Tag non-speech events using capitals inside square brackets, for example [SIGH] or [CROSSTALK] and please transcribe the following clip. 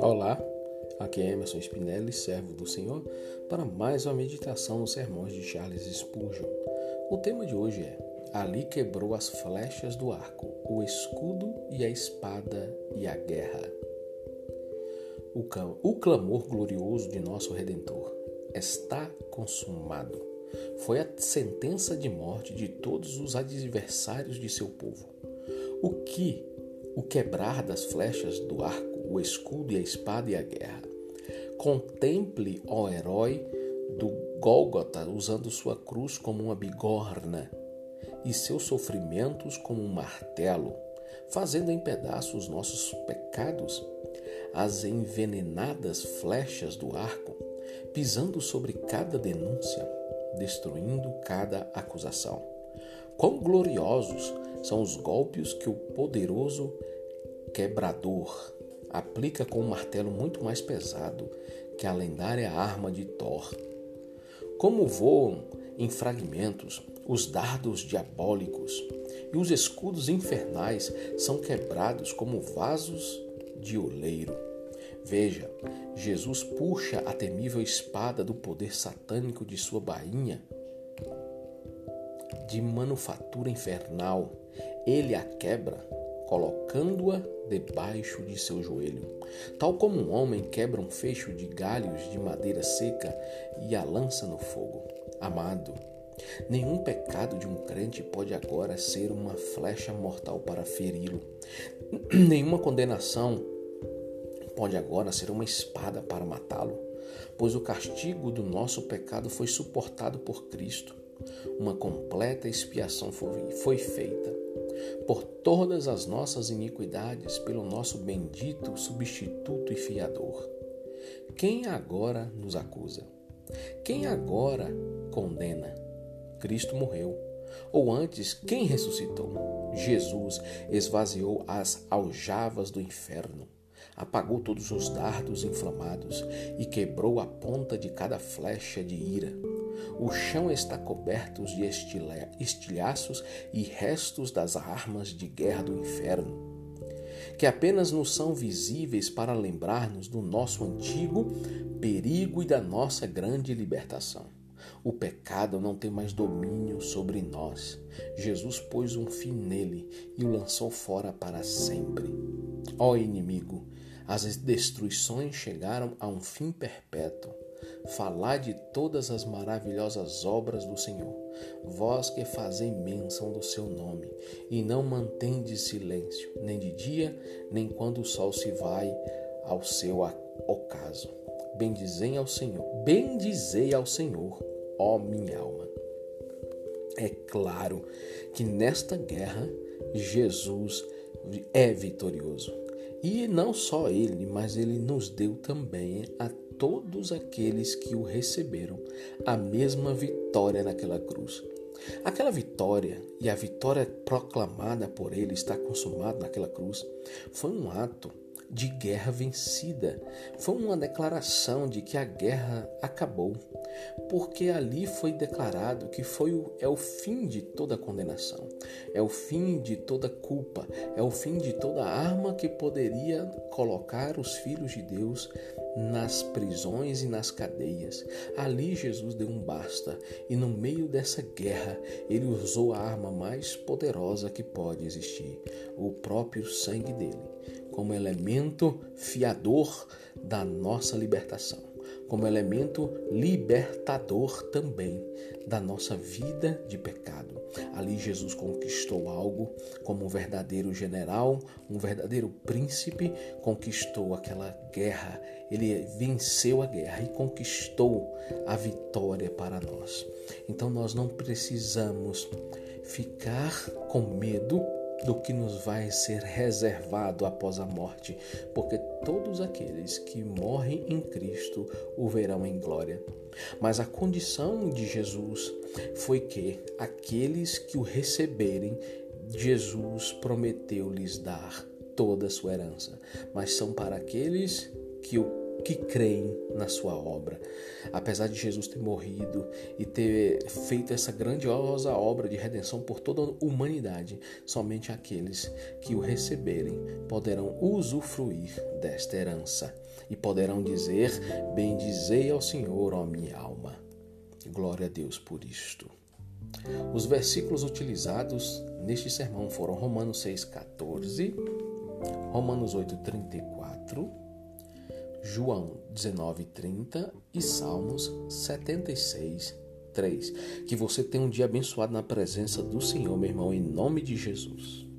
Olá, aqui é Emerson Spinelli, servo do Senhor, para mais uma meditação nos sermões de Charles Spurgeon. O tema de hoje é Ali quebrou as flechas do arco, o escudo e a espada e a guerra. O clamor glorioso de nosso Redentor está consumado. Foi a sentença de morte de todos os adversários de seu povo. O que o quebrar das flechas do arco, o escudo e a espada e a guerra. Contemple, ó herói do Gólgota, usando sua cruz como uma bigorna e seus sofrimentos como um martelo, fazendo em pedaços nossos pecados, as envenenadas flechas do arco, pisando sobre cada denúncia, destruindo cada acusação. Quão gloriosos são os golpes que o poderoso quebrador aplica com um martelo muito mais pesado que a lendária arma de Thor. Como voam em fragmentos os dardos diabólicos e os escudos infernais são quebrados como vasos de oleiro. Veja, Jesus puxa a temível espada do poder satânico de sua bainha de manufatura infernal. Ele a quebra, colocando-a debaixo de seu joelho. Tal como um homem quebra um fecho de galhos de madeira seca e a lança no fogo. Amado, nenhum pecado de um crente pode agora ser uma flecha mortal para feri-lo. [CLEARS THROAT] Nenhuma condenação pode agora ser uma espada para matá-lo, pois o castigo do nosso pecado foi suportado por Cristo. Uma completa expiação foi, feita por todas as nossas iniquidades pelo nosso bendito substituto e fiador. Quem agora nos acusa? Quem agora condena? Cristo morreu. Ou antes, quem ressuscitou? Jesus esvaziou as aljavas do inferno apagou todos os dardos inflamados e quebrou a ponta de cada flecha de ira. O chão está coberto de estilhaços e restos das armas de guerra do inferno, que apenas nos são visíveis para lembrar-nos do nosso antigo perigo e da nossa grande libertação. O pecado não tem mais domínio sobre nós. Jesus pôs um fim nele e o lançou fora para sempre. Ó inimigo, as destruições chegaram a um fim perpétuo. Falai de todas as maravilhosas obras do Senhor, vós que fazei menção do seu nome, e não mantendes silêncio, nem de dia, nem quando o sol se vai ao seu ocaso. Bendizei ao Senhor, bendizei ao Senhor, ó minha alma. É claro que nesta guerra Jesus é vitorioso. E não só ele, mas ele nos deu também a todos aqueles que o receberam a mesma vitória naquela cruz. Aquela vitória e a vitória proclamada por ele está consumada naquela cruz foi um ato de guerra vencida. Foi uma declaração de que a guerra acabou, porque ali foi declarado que foi o, é o fim de toda condenação, é o fim de toda culpa, é o fim de toda arma que poderia colocar os filhos de Deus nas prisões e nas cadeias. Ali Jesus deu um basta e no meio dessa guerra ele usou a arma mais poderosa que pode existir, o próprio sangue dele como elemento fiador da nossa libertação, como elemento libertador também da nossa vida de pecado. Ali Jesus conquistou algo como um verdadeiro general, um verdadeiro príncipe, conquistou aquela guerra. Ele venceu a guerra e conquistou a vitória para nós. Então nós não precisamos ficar com medo do que nos vai ser reservado após a morte, porque todos aqueles que morrem em Cristo o verão em glória. Mas a condição de Jesus foi que aqueles que o receberem, Jesus prometeu lhes dar toda a sua herança, mas são para aqueles que o que creem na sua obra. Apesar de Jesus ter morrido e ter feito essa grandiosa obra de redenção por toda a humanidade, somente aqueles que o receberem poderão usufruir desta herança e poderão dizer: Bendizei ao Senhor, ó minha alma. Glória a Deus por isto. Os versículos utilizados neste sermão foram Romanos 6,14, Romanos 8,34, João 19,30 e Salmos 76, 3. Que você tenha um dia abençoado na presença do Senhor, meu irmão, em nome de Jesus.